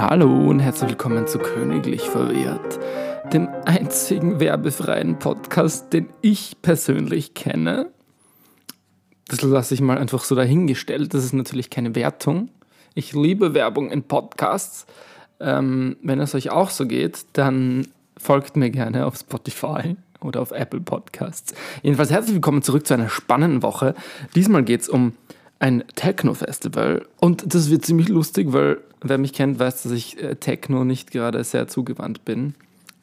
Hallo und herzlich willkommen zu Königlich Verwehrt, dem einzigen werbefreien Podcast, den ich persönlich kenne. Das lasse ich mal einfach so dahingestellt. Das ist natürlich keine Wertung. Ich liebe Werbung in Podcasts. Ähm, wenn es euch auch so geht, dann folgt mir gerne auf Spotify oder auf Apple Podcasts. Jedenfalls herzlich willkommen zurück zu einer spannenden Woche. Diesmal geht es um ein Techno-Festival. Und das wird ziemlich lustig, weil wer mich kennt, weiß, dass ich äh, Techno nicht gerade sehr zugewandt bin.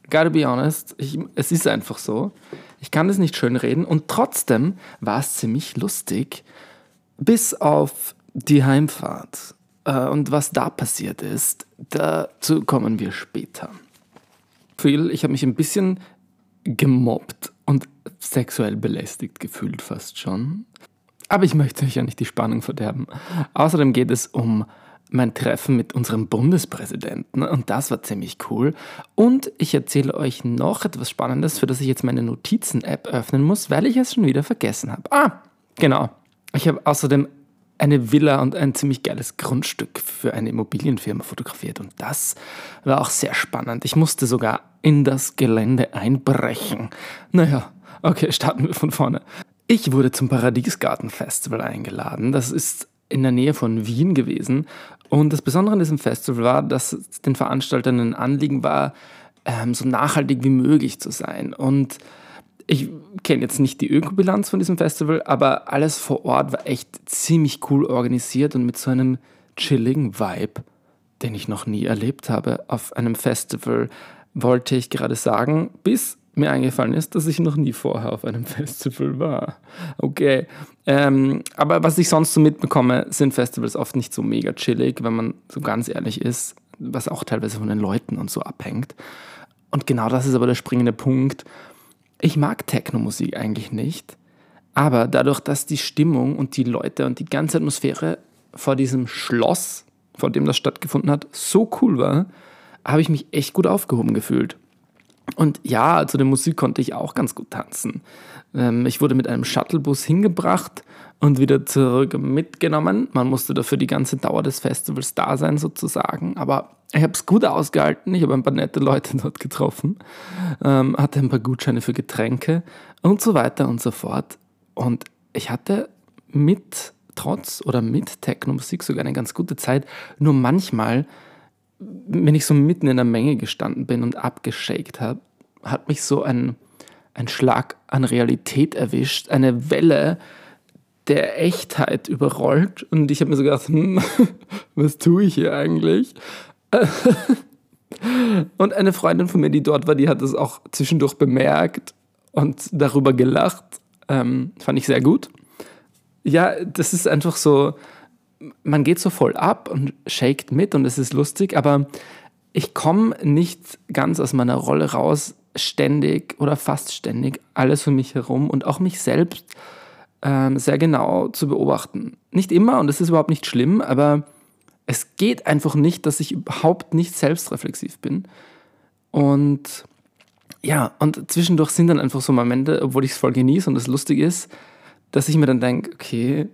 Gotta be honest, ich, es ist einfach so. Ich kann das nicht schön reden und trotzdem war es ziemlich lustig, bis auf die Heimfahrt. Äh, und was da passiert ist, dazu kommen wir später. Phil, ich habe mich ein bisschen gemobbt und sexuell belästigt gefühlt fast schon. Aber ich möchte euch ja nicht die Spannung verderben. Außerdem geht es um mein Treffen mit unserem Bundespräsidenten und das war ziemlich cool. Und ich erzähle euch noch etwas Spannendes, für das ich jetzt meine Notizen-App öffnen muss, weil ich es schon wieder vergessen habe. Ah, genau. Ich habe außerdem eine Villa und ein ziemlich geiles Grundstück für eine Immobilienfirma fotografiert und das war auch sehr spannend. Ich musste sogar in das Gelände einbrechen. Naja, okay, starten wir von vorne. Ich wurde zum Paradiesgarten-Festival eingeladen. Das ist in der Nähe von Wien gewesen. Und das Besondere an diesem Festival war, dass es den Veranstaltern ein Anliegen war, ähm, so nachhaltig wie möglich zu sein. Und ich kenne jetzt nicht die Ökobilanz von diesem Festival, aber alles vor Ort war echt ziemlich cool organisiert und mit so einem chilligen Vibe, den ich noch nie erlebt habe auf einem Festival, wollte ich gerade sagen, bis mir eingefallen ist, dass ich noch nie vorher auf einem Festival war. Okay. Ähm, aber was ich sonst so mitbekomme, sind Festivals oft nicht so mega chillig, wenn man so ganz ehrlich ist, was auch teilweise von den Leuten und so abhängt. Und genau das ist aber der springende Punkt. Ich mag Techno-Musik eigentlich nicht, aber dadurch, dass die Stimmung und die Leute und die ganze Atmosphäre vor diesem Schloss, vor dem das stattgefunden hat, so cool war, habe ich mich echt gut aufgehoben gefühlt. Und ja, zu der Musik konnte ich auch ganz gut tanzen. Ähm, ich wurde mit einem Shuttlebus hingebracht und wieder zurück mitgenommen. Man musste dafür die ganze Dauer des Festivals da sein, sozusagen. Aber ich habe es gut ausgehalten. Ich habe ein paar nette Leute dort getroffen, ähm, hatte ein paar Gutscheine für Getränke und so weiter und so fort. Und ich hatte mit, trotz oder mit Techno-Musik sogar eine ganz gute Zeit. Nur manchmal wenn ich so mitten in der Menge gestanden bin und abgeschakt habe, hat mich so ein, ein Schlag an Realität erwischt, eine Welle der Echtheit überrollt und ich habe mir so gedacht, hm, was tue ich hier eigentlich? und eine Freundin von mir, die dort war, die hat das auch zwischendurch bemerkt und darüber gelacht. Ähm, fand ich sehr gut. Ja, das ist einfach so, man geht so voll ab und shakt mit und es ist lustig, aber ich komme nicht ganz aus meiner Rolle raus, ständig oder fast ständig alles um mich herum und auch mich selbst ähm, sehr genau zu beobachten. Nicht immer und es ist überhaupt nicht schlimm, aber es geht einfach nicht, dass ich überhaupt nicht selbstreflexiv bin. Und ja, und zwischendurch sind dann einfach so Momente, obwohl ich es voll genieße und es lustig ist, dass ich mir dann denke, okay,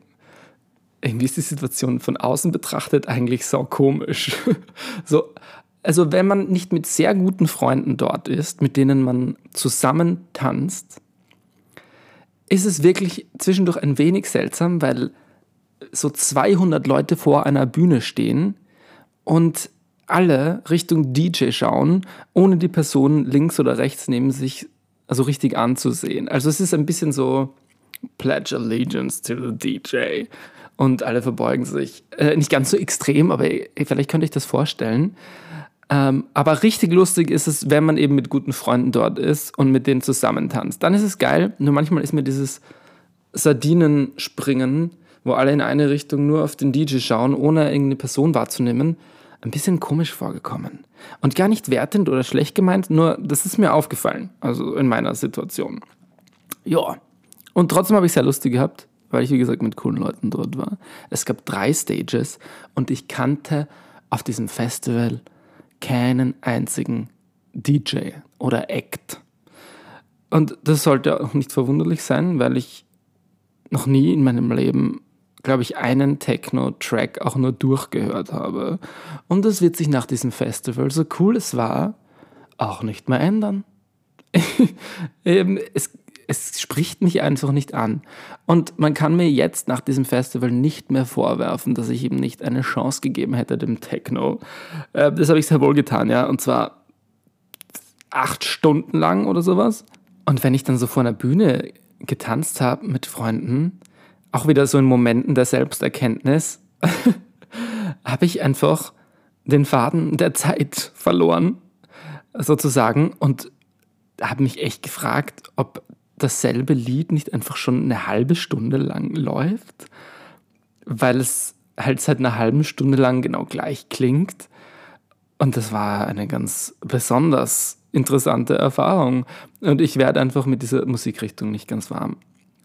irgendwie ist die Situation von außen betrachtet eigentlich so komisch. so, also wenn man nicht mit sehr guten Freunden dort ist, mit denen man zusammen tanzt, ist es wirklich zwischendurch ein wenig seltsam, weil so 200 Leute vor einer Bühne stehen und alle Richtung DJ schauen, ohne die Person links oder rechts neben sich also richtig anzusehen. Also es ist ein bisschen so Pledge Allegiance to the DJ und alle verbeugen sich. Äh, nicht ganz so extrem, aber vielleicht könnte ich das vorstellen. Ähm, aber richtig lustig ist es, wenn man eben mit guten Freunden dort ist und mit denen zusammen tanzt. Dann ist es geil, nur manchmal ist mir dieses Sardinenspringen, wo alle in eine Richtung nur auf den DJ schauen, ohne irgendeine Person wahrzunehmen, ein bisschen komisch vorgekommen. Und gar nicht wertend oder schlecht gemeint, nur das ist mir aufgefallen, also in meiner Situation. Ja, und trotzdem habe ich sehr lustig gehabt weil ich, wie gesagt, mit coolen Leuten dort war. Es gab drei Stages und ich kannte auf diesem Festival keinen einzigen DJ oder Act. Und das sollte auch nicht verwunderlich sein, weil ich noch nie in meinem Leben glaube ich, einen Techno-Track auch nur durchgehört habe. Und das wird sich nach diesem Festival, so cool es war, auch nicht mehr ändern. es, es spricht mich einfach nicht an. Und man kann mir jetzt nach diesem Festival nicht mehr vorwerfen, dass ich ihm nicht eine Chance gegeben hätte, dem Techno. Äh, das habe ich sehr wohl getan, ja. Und zwar acht Stunden lang oder sowas. Und wenn ich dann so vor einer Bühne getanzt habe mit Freunden, auch wieder so in Momenten der Selbsterkenntnis, habe ich einfach den Faden der Zeit verloren, sozusagen, und habe mich echt gefragt, ob dasselbe Lied nicht einfach schon eine halbe Stunde lang läuft, weil es halt seit einer halben Stunde lang genau gleich klingt. Und das war eine ganz besonders interessante Erfahrung. Und ich werde einfach mit dieser Musikrichtung nicht ganz warm.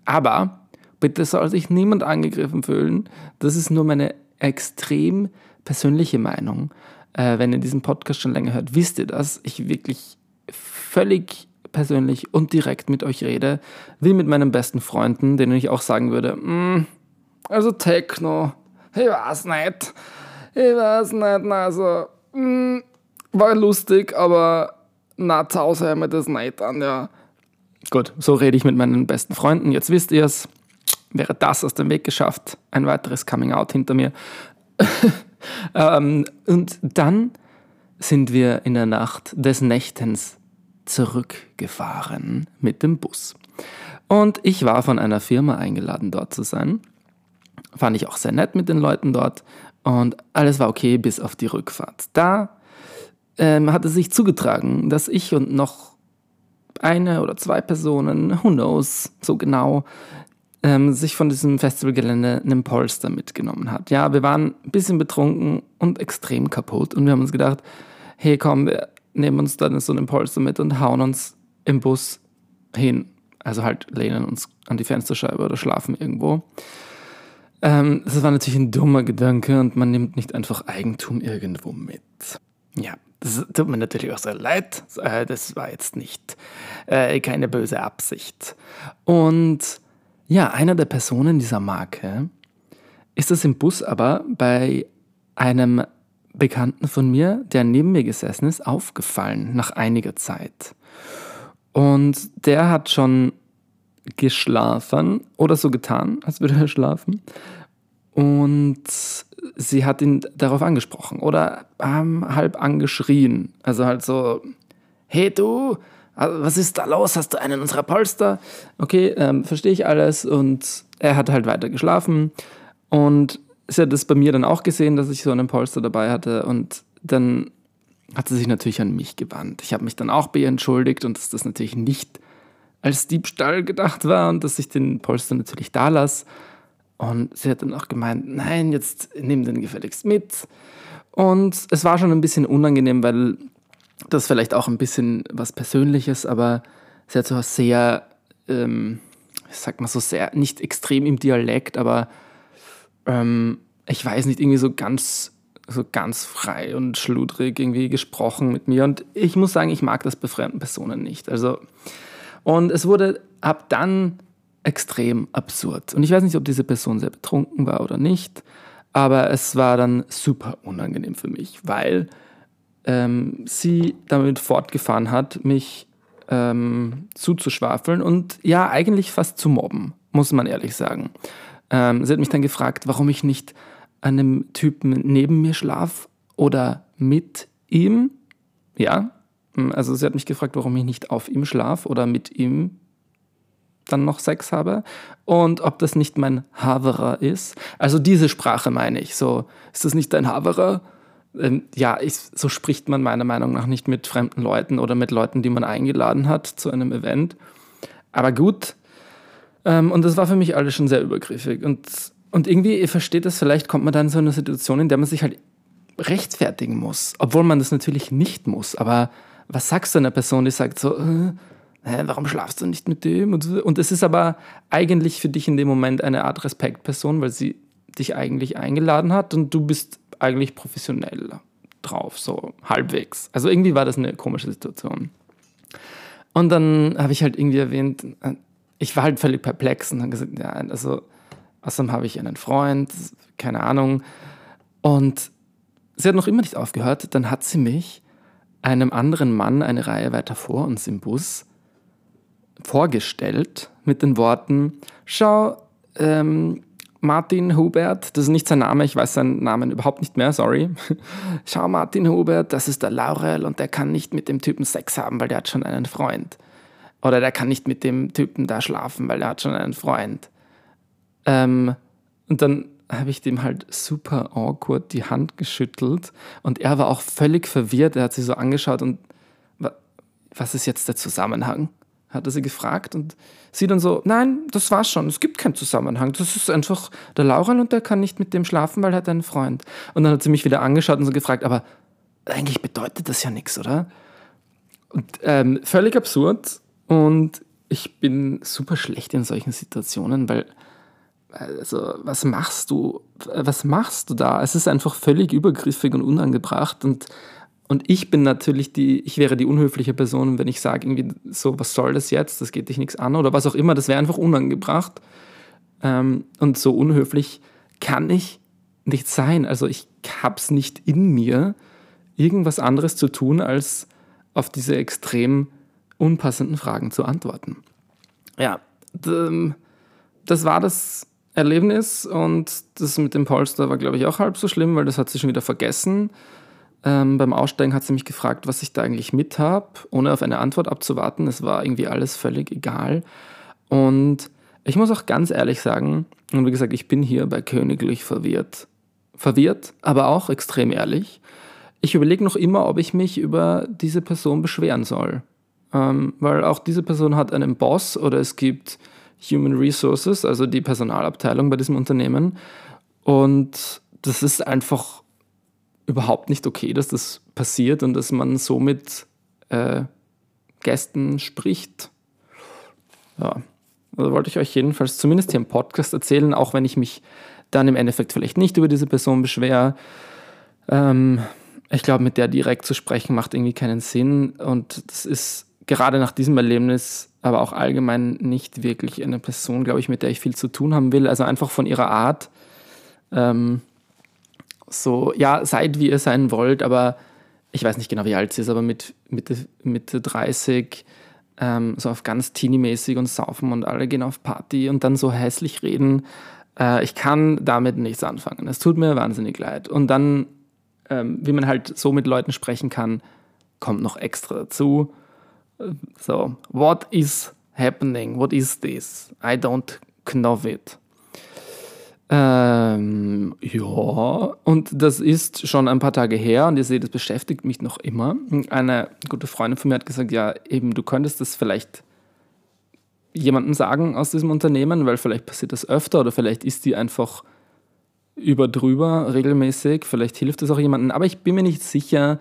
Aber bitte soll sich niemand angegriffen fühlen. Das ist nur meine extrem persönliche Meinung. Äh, wenn ihr diesen Podcast schon länger hört, wisst ihr, dass ich wirklich völlig persönlich und direkt mit euch rede, wie mit meinen besten Freunden, denen ich auch sagen würde, mm, also Techno, ich weiß nicht, ich weiß nicht, also mm, war lustig, aber na, zu Hause haben wir das nicht an, ja. Gut, so rede ich mit meinen besten Freunden, jetzt wisst ihr es. Wäre das aus dem Weg geschafft, ein weiteres Coming Out hinter mir. ähm, und dann sind wir in der Nacht des Nächtens zurückgefahren mit dem Bus. Und ich war von einer Firma eingeladen, dort zu sein. Fand ich auch sehr nett mit den Leuten dort. Und alles war okay bis auf die Rückfahrt. Da ähm, hat es sich zugetragen, dass ich und noch eine oder zwei Personen, who knows, so genau, ähm, sich von diesem Festivalgelände einen Polster mitgenommen hat. Ja, wir waren ein bisschen betrunken und extrem kaputt und wir haben uns gedacht, hey komm, wir nehmen uns dann so einen Polster mit und hauen uns im Bus hin. Also halt lehnen uns an die Fensterscheibe oder schlafen irgendwo. Ähm, das war natürlich ein dummer Gedanke und man nimmt nicht einfach Eigentum irgendwo mit. Ja, das tut mir natürlich auch sehr leid. Äh, das war jetzt nicht äh, keine böse Absicht. Und ja, einer der Personen dieser Marke ist das im Bus aber bei einem Bekannten von mir, der neben mir gesessen ist, aufgefallen nach einiger Zeit. Und der hat schon geschlafen oder so getan, als würde er schlafen. Und sie hat ihn darauf angesprochen oder ähm, halb angeschrien. Also halt so, hey du, was ist da los? Hast du einen unserer Polster? Okay, ähm, verstehe ich alles. Und er hat halt weiter geschlafen. Und sie hat das bei mir dann auch gesehen, dass ich so einen Polster dabei hatte. Und dann hat sie sich natürlich an mich gewandt. Ich habe mich dann auch bei ihr entschuldigt und dass das natürlich nicht als Diebstahl gedacht war und dass ich den Polster natürlich da lasse. Und sie hat dann auch gemeint, nein, jetzt nimm den gefälligst mit. Und es war schon ein bisschen unangenehm, weil das vielleicht auch ein bisschen was Persönliches, aber sie hat so sehr, ähm, ich sag mal so sehr, nicht extrem im Dialekt, aber ähm, ich weiß nicht, irgendwie so ganz, so ganz frei und schludrig irgendwie gesprochen mit mir. Und ich muss sagen, ich mag das bei fremden Personen nicht. Also, und es wurde ab dann extrem absurd. Und ich weiß nicht, ob diese Person sehr betrunken war oder nicht, aber es war dann super unangenehm für mich, weil ähm, sie damit fortgefahren hat, mich ähm, zuzuschwafeln und ja, eigentlich fast zu mobben, muss man ehrlich sagen. Ähm, sie hat mich dann gefragt, warum ich nicht einem Typen neben mir schlaf oder mit ihm. Ja, hm, also sie hat mich gefragt, warum ich nicht auf ihm schlaf oder mit ihm dann noch Sex habe und ob das nicht mein Haverer ist. Also diese Sprache meine ich. So, ist das nicht dein Haverer? Ähm, ja, ich, so spricht man meiner Meinung nach nicht mit fremden Leuten oder mit Leuten, die man eingeladen hat zu einem Event. Aber gut, ähm, und das war für mich alles schon sehr übergriffig. Und, und irgendwie, ihr versteht das, vielleicht kommt man dann in so eine Situation, in der man sich halt rechtfertigen muss, obwohl man das natürlich nicht muss. Aber was sagst du einer Person, die sagt so, äh, warum schlafst du nicht mit dem? Und, und es ist aber eigentlich für dich in dem Moment eine Art Respektperson, weil sie dich eigentlich eingeladen hat und du bist eigentlich professionell drauf, so halbwegs. Also irgendwie war das eine komische Situation. Und dann habe ich halt irgendwie erwähnt, ich war halt völlig perplex und habe gesagt, ja, also Außerdem habe ich einen Freund, keine Ahnung. Und sie hat noch immer nicht aufgehört. Dann hat sie mich einem anderen Mann eine Reihe weiter vor uns im Bus vorgestellt mit den Worten, schau, ähm, Martin Hubert, das ist nicht sein Name, ich weiß seinen Namen überhaupt nicht mehr, sorry. Schau, Martin Hubert, das ist der Laurel und der kann nicht mit dem Typen Sex haben, weil der hat schon einen Freund. Oder der kann nicht mit dem Typen da schlafen, weil der hat schon einen Freund. Ähm, und dann habe ich dem halt super awkward die Hand geschüttelt und er war auch völlig verwirrt. Er hat sich so angeschaut und was ist jetzt der Zusammenhang? Hat er sie gefragt und sie dann so, nein, das war's schon, es gibt keinen Zusammenhang. Das ist einfach der Laurel und der kann nicht mit dem schlafen, weil er hat einen Freund. Und dann hat sie mich wieder angeschaut und so gefragt, aber eigentlich bedeutet das ja nichts, oder? Und, ähm, völlig absurd und ich bin super schlecht in solchen Situationen, weil also was machst du? Was machst du da? Es ist einfach völlig übergriffig und unangebracht und und ich bin natürlich die, ich wäre die unhöfliche Person, wenn ich sage irgendwie so, was soll das jetzt? Das geht dich nichts an oder was auch immer. Das wäre einfach unangebracht. Ähm, und so unhöflich kann ich nicht sein. Also ich habe es nicht in mir, irgendwas anderes zu tun, als auf diese extrem unpassenden Fragen zu antworten. Ja, das war das Erlebnis und das mit dem Polster war, glaube ich, auch halb so schlimm, weil das hat sie schon wieder vergessen. Ähm, beim Aussteigen hat sie mich gefragt, was ich da eigentlich mit habe, ohne auf eine Antwort abzuwarten. Es war irgendwie alles völlig egal. Und ich muss auch ganz ehrlich sagen, und wie gesagt, ich bin hier bei Königlich verwirrt. Verwirrt, aber auch extrem ehrlich. Ich überlege noch immer, ob ich mich über diese Person beschweren soll. Ähm, weil auch diese Person hat einen Boss oder es gibt Human Resources, also die Personalabteilung bei diesem Unternehmen. Und das ist einfach überhaupt nicht okay, dass das passiert und dass man so mit äh, Gästen spricht. Ja, also wollte ich euch jedenfalls zumindest hier im Podcast erzählen, auch wenn ich mich dann im Endeffekt vielleicht nicht über diese Person beschwere. Ähm, ich glaube, mit der direkt zu sprechen macht irgendwie keinen Sinn und das ist gerade nach diesem Erlebnis aber auch allgemein nicht wirklich eine Person, glaube ich, mit der ich viel zu tun haben will. Also einfach von ihrer Art. Ähm, so, ja, seid wie ihr sein wollt, aber ich weiß nicht genau, wie alt sie ist, aber mit Mitte, Mitte 30, ähm, so auf ganz teenie-mäßig und saufen und alle gehen auf Party und dann so hässlich reden. Äh, ich kann damit nichts anfangen. Es tut mir wahnsinnig leid. Und dann, ähm, wie man halt so mit Leuten sprechen kann, kommt noch extra dazu. So, what is happening? What is this? I don't know it. Ähm, ja, und das ist schon ein paar Tage her und ihr seht, das beschäftigt mich noch immer. Eine gute Freundin von mir hat gesagt, ja, eben, du könntest das vielleicht jemandem sagen aus diesem Unternehmen, weil vielleicht passiert das öfter oder vielleicht ist die einfach über drüber regelmäßig, vielleicht hilft es auch jemandem, aber ich bin mir nicht sicher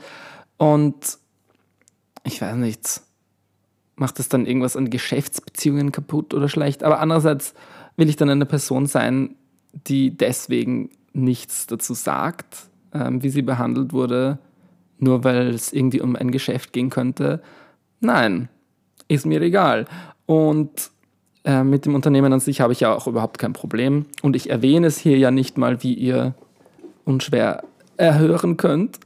und ich weiß nicht, macht das dann irgendwas an Geschäftsbeziehungen kaputt oder schlecht. Aber andererseits will ich dann eine Person sein, die deswegen nichts dazu sagt, ähm, wie sie behandelt wurde, nur weil es irgendwie um ein Geschäft gehen könnte. Nein, ist mir egal. Und äh, mit dem Unternehmen an sich habe ich ja auch überhaupt kein Problem. Und ich erwähne es hier ja nicht mal, wie ihr unschwer erhören könnt.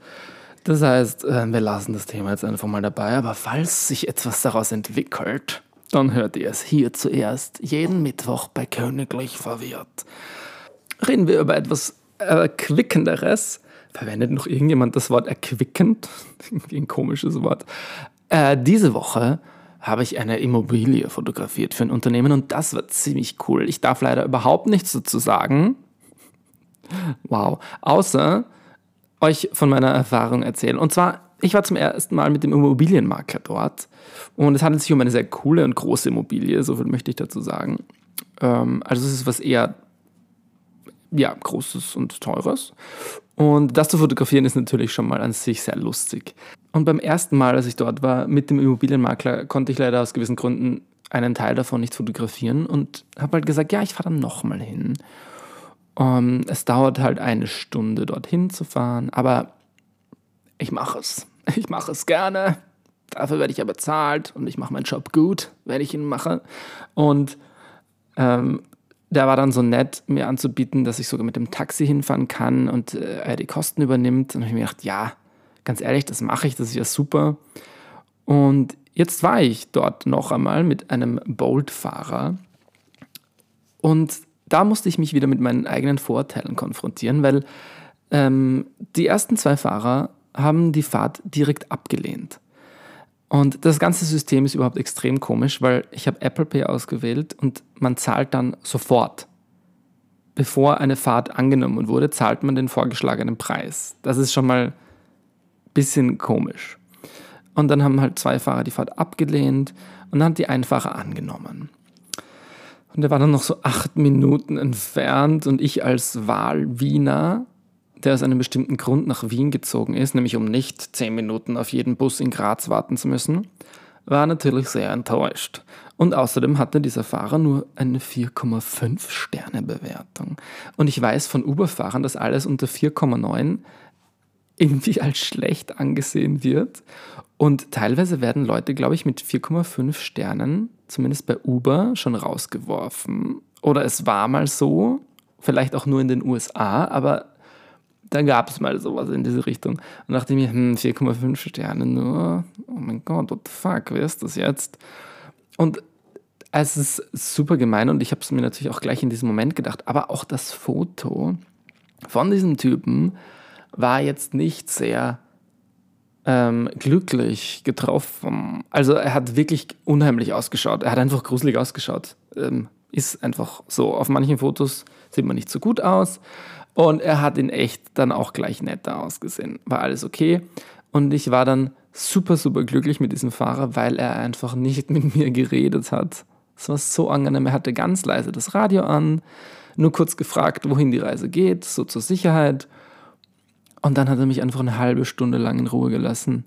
Das heißt, äh, wir lassen das Thema jetzt einfach mal dabei, aber falls sich etwas daraus entwickelt, dann hört ihr es hier zuerst, jeden Mittwoch bei Königlich Verwirrt. Reden wir über etwas Erquickenderes. Verwendet noch irgendjemand das Wort erquickend? Ein komisches Wort. Äh, diese Woche habe ich eine Immobilie fotografiert für ein Unternehmen und das war ziemlich cool. Ich darf leider überhaupt nichts dazu sagen. Wow. Außer, euch von meiner Erfahrung erzählen. Und zwar, ich war zum ersten Mal mit dem Immobilienmakler dort und es handelt sich um eine sehr coole und große Immobilie, so viel möchte ich dazu sagen. Ähm, also es ist was eher ja, Großes und Teures. Und das zu fotografieren ist natürlich schon mal an sich sehr lustig. Und beim ersten Mal, als ich dort war mit dem Immobilienmakler, konnte ich leider aus gewissen Gründen einen Teil davon nicht fotografieren und habe halt gesagt, ja, ich fahre dann nochmal hin. Um, ähm, es dauert halt eine Stunde dorthin zu fahren, aber ich mache es. Ich mache es gerne. Dafür werde ich ja bezahlt und ich mache meinen Job gut, wenn ich ihn mache. Und ähm, der war dann so nett, mir anzubieten, dass ich sogar mit dem Taxi hinfahren kann und äh, er die Kosten übernimmt. Und ich mir gedacht, ja, ganz ehrlich, das mache ich, das ist ja super. Und jetzt war ich dort noch einmal mit einem Bolt-Fahrer und da musste ich mich wieder mit meinen eigenen Vorurteilen konfrontieren, weil ähm, die ersten zwei Fahrer haben die Fahrt direkt abgelehnt. Und das ganze System ist überhaupt extrem komisch, weil ich habe Apple Pay ausgewählt und man zahlt dann sofort. Bevor eine Fahrt angenommen wurde, zahlt man den vorgeschlagenen Preis. Das ist schon mal ein bisschen komisch. Und dann haben halt zwei Fahrer die Fahrt abgelehnt und dann hat die ein angenommen. Und er war dann noch so acht Minuten entfernt und ich als Wahlwiener, der aus einem bestimmten Grund nach Wien gezogen ist, nämlich um nicht zehn Minuten auf jeden Bus in Graz warten zu müssen, war natürlich sehr enttäuscht. Und außerdem hatte dieser Fahrer nur eine 4,5 Sterne Bewertung. Und ich weiß von Uber-Fahrern, dass alles unter 4,9 irgendwie als schlecht angesehen wird. Und teilweise werden Leute, glaube ich, mit 4,5 Sternen zumindest bei Uber, schon rausgeworfen. Oder es war mal so, vielleicht auch nur in den USA, aber da gab es mal sowas in diese Richtung. Und dachte ich mir, hm, 4,5 Sterne nur, oh mein Gott, what the fuck, wer ist das jetzt? Und es ist super gemein und ich habe es mir natürlich auch gleich in diesem Moment gedacht, aber auch das Foto von diesem Typen war jetzt nicht sehr ähm, glücklich getroffen. Also er hat wirklich unheimlich ausgeschaut. Er hat einfach gruselig ausgeschaut. Ähm, ist einfach so. Auf manchen Fotos sieht man nicht so gut aus. Und er hat in echt dann auch gleich netter ausgesehen. War alles okay. Und ich war dann super, super glücklich mit diesem Fahrer, weil er einfach nicht mit mir geredet hat. Es war so angenehm. Er hatte ganz leise das Radio an, nur kurz gefragt, wohin die Reise geht, so zur Sicherheit. Und dann hat er mich einfach eine halbe Stunde lang in Ruhe gelassen.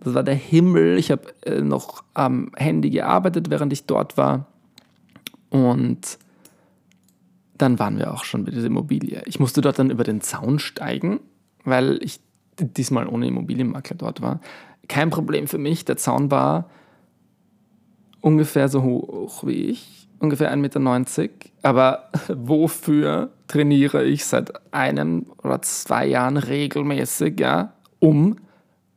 Das war der Himmel. Ich habe äh, noch am Handy gearbeitet, während ich dort war. Und dann waren wir auch schon bei dieser Immobilie. Ich musste dort dann über den Zaun steigen, weil ich diesmal ohne Immobilienmakler dort war. Kein Problem für mich. Der Zaun war ungefähr so hoch wie ich, ungefähr 1,90 Meter. Aber wofür trainiere ich seit einem oder zwei Jahren regelmäßig, ja, um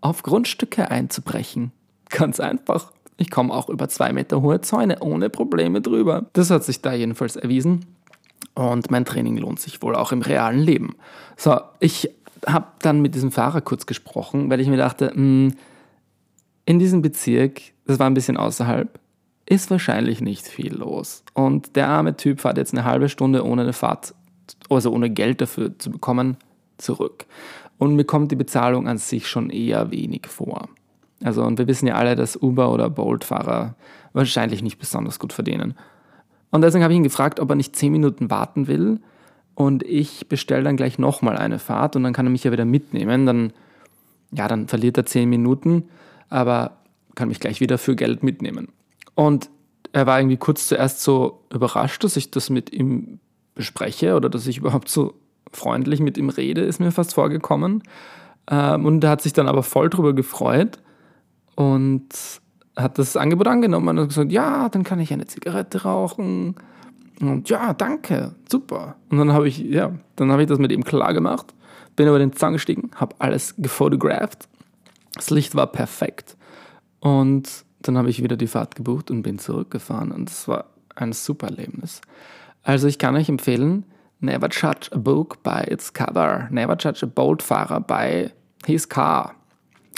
auf Grundstücke einzubrechen? Ganz einfach. Ich komme auch über zwei Meter hohe Zäune ohne Probleme drüber. Das hat sich da jedenfalls erwiesen. Und mein Training lohnt sich wohl auch im realen Leben. So, ich habe dann mit diesem Fahrer kurz gesprochen, weil ich mir dachte, mh, hm, in diesem Bezirk, das war ein bisschen außerhalb, ist wahrscheinlich nicht viel los. Und der arme Typ fährt jetzt eine halbe Stunde ohne eine Fahrt, also ohne Geld dafür zu bekommen, zurück. Und mir kommt die Bezahlung an sich schon eher wenig vor. Also, und wir wissen ja alle, dass Uber- oder Bolt-Fahrer wahrscheinlich nicht besonders gut verdienen. Und deswegen habe ich ihn gefragt, ob er nicht zehn Minuten warten will. Und ich bestelle dann gleich nochmal eine Fahrt und dann kann er mich ja wieder mitnehmen. Dann, ja, dann verliert er zehn Minuten, aber kann mich gleich wieder für Geld mitnehmen. Und er war irgendwie kurz zuerst so überrascht, dass ich das mit ihm bespreche oder dass ich überhaupt so freundlich mit ihm rede, ist mir fast vorgekommen. Ähm, und er hat sich dann aber voll drüber gefreut und hat das Angebot angenommen und hat gesagt, ja, dann kann ich eine Zigarette rauchen. Und ja, danke, super. Und dann habe ich, ja, dann habe ich das mit ihm klar gemacht, bin über den Zaun gestiegen, habe alles gefotografiert. Das Licht war perfekt. Und dann habe ich wieder die Fahrt gebucht und bin zurückgefahren und es war ein super Erlebnis. Also ich kann euch empfehlen, never judge a book by its cover, never judge a bold Fahrer by his car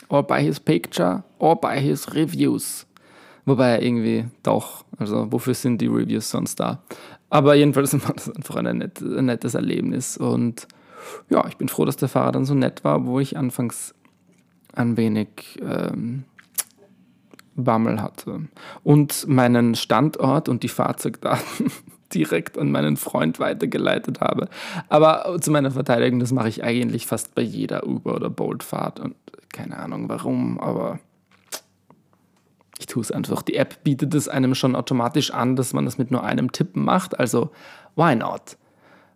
or by his picture or by his reviews. Wobei irgendwie doch, also wofür sind die Reviews sonst da? Aber jedenfalls war das einfach ein, net, ein nettes Erlebnis und ja, ich bin froh, dass der Fahrer dann so nett war, wo ich anfangs ein wenig ähm, Bammel hatte und meinen Standort und die Fahrzeugdaten direkt an meinen Freund weitergeleitet habe. Aber zu meiner Verteidigung, das mache ich eigentlich fast bei jeder Uber- oder Bolt-Fahrt und keine Ahnung warum, aber ich tue es einfach. Die App bietet es einem schon automatisch an, dass man das mit nur einem Tippen macht, also why not?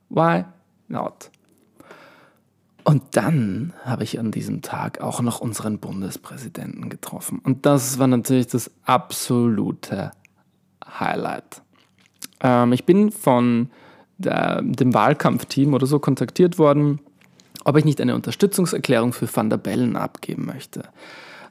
Why not? Und dann habe ich an diesem Tag auch noch unseren Bundespräsidenten getroffen. Und das war natürlich das absolute Highlight. Ähm, ich bin von der, dem Wahlkampfteam oder so kontaktiert worden, ob ich nicht eine Unterstützungserklärung für Van der Bellen abgeben möchte.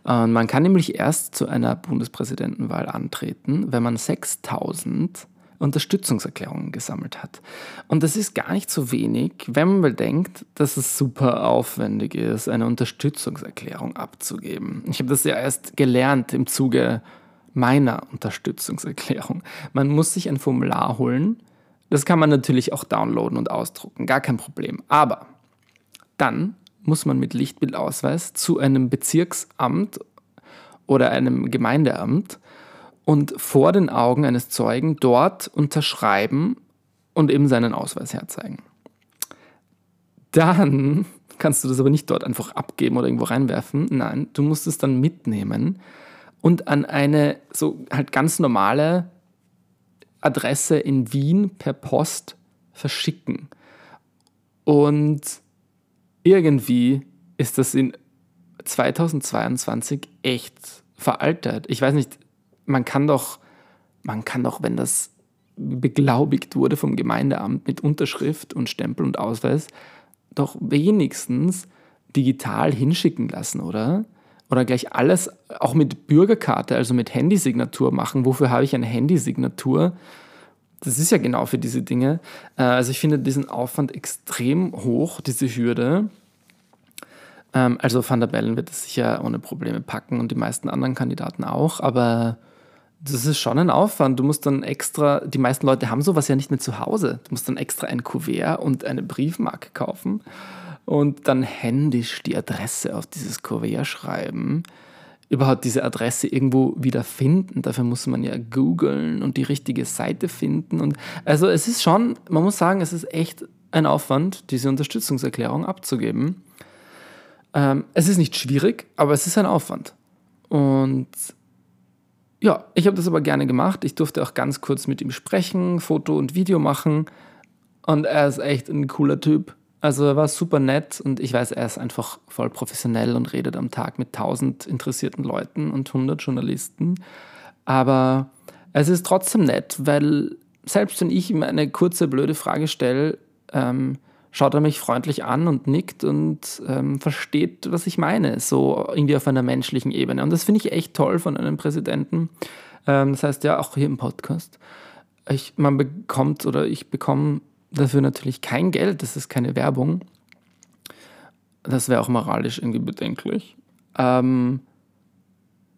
Man kann nämlich erst zu einer Bundespräsidentenwahl antreten, wenn man 6000 Unterstützungserklärungen gesammelt hat. Und das ist gar nicht so wenig, wenn man bedenkt, dass es super aufwendig ist, eine Unterstützungserklärung abzugeben. Ich habe das ja erst gelernt im Zuge meiner Unterstützungserklärung. Man muss sich ein Formular holen. Das kann man natürlich auch downloaden und ausdrucken, gar kein Problem. Aber dann muss man mit Lichtbildausweis zu einem Bezirksamt oder einem Gemeindeamt und vor den Augen eines Zeugen dort unterschreiben und eben seinen Ausweis herzeigen. Dann kannst du das aber nicht dort einfach abgeben oder irgendwo reinwerfen. Nein, du musst es dann mitnehmen und an eine so halt ganz normale Adresse in Wien per Post verschicken. Und irgendwie ist das in 2022 echt veraltet. Ich weiß nicht, man kann doch, man kann doch, wenn das beglaubigt wurde vom Gemeindeamt mit Unterschrift und Stempel und Ausweis, doch wenigstens digital hinschicken lassen, oder? Oder gleich alles auch mit Bürgerkarte, also mit Handysignatur machen. Wofür habe ich eine Handysignatur? Das ist ja genau für diese Dinge. Äh, also ich finde diesen Aufwand extrem hoch, diese Hürde. Ähm, also Van der Bellen wird es sicher ohne Probleme packen und die meisten anderen Kandidaten auch, aber das ist schon ein Aufwand. Du musst dann extra, die meisten Leute haben sowas ja nicht mehr zu Hause. Du musst dann extra ein Kuvert und eine Briefmarke kaufen und dann händisch die Adresse auf dieses Kuvert schreiben. Überhaupt diese Adresse irgendwo wieder finden. Dafür muss man ja googeln und die richtige Seite finden. Und also es ist schon, man muss sagen, es ist echt ein Aufwand, diese Unterstützungserklärung abzugeben. Ähm, es ist nicht schwierig, aber es ist ein Aufwand. Und ja, ich habe das aber gerne gemacht. Ich durfte auch ganz kurz mit ihm sprechen, Foto und Video machen. Und er ist echt ein cooler Typ. Also er war super nett und ich weiß, er ist einfach voll professionell und redet am Tag mit 1000 interessierten Leuten und 100 Journalisten. Aber es ist trotzdem nett, weil selbst wenn ich ihm eine kurze, blöde Frage stelle, ähm, schaut er mich freundlich an und nickt und ähm, versteht, was ich meine, so irgendwie auf einer menschlichen Ebene. Und das finde ich echt toll von einem Präsidenten. Ähm, das heißt ja auch hier im Podcast. Ich, man bekommt oder ich bekomme dafür natürlich kein Geld, das ist keine Werbung. Das wäre auch moralisch irgendwie bedenklich. Ähm,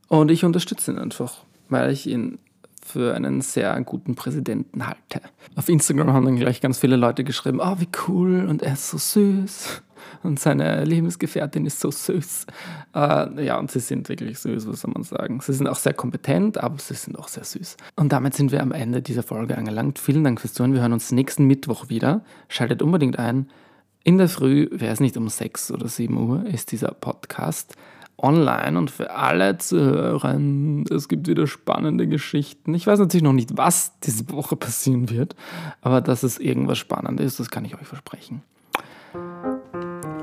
und ich unterstütze ihn einfach, weil ich ihn für einen sehr guten Präsidenten halte. Auf Instagram haben dann gleich ganz viele Leute geschrieben, oh, wie cool und er ist so süß und seine Lebensgefährtin ist so süß. Äh, ja, und sie sind wirklich süß, was soll man sagen. Sie sind auch sehr kompetent, aber sie sind auch sehr süß. Und damit sind wir am Ende dieser Folge angelangt. Vielen Dank fürs Zuhören. Wir hören uns nächsten Mittwoch wieder. Schaltet unbedingt ein. In der Früh, wäre es nicht um 6 oder 7 Uhr, ist dieser Podcast online und für alle zu hören. Es gibt wieder spannende Geschichten. Ich weiß natürlich noch nicht, was diese Woche passieren wird, aber dass es irgendwas Spannendes ist, das kann ich euch versprechen.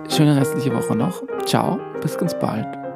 Schöne restliche Woche noch. Ciao, bis ganz bald.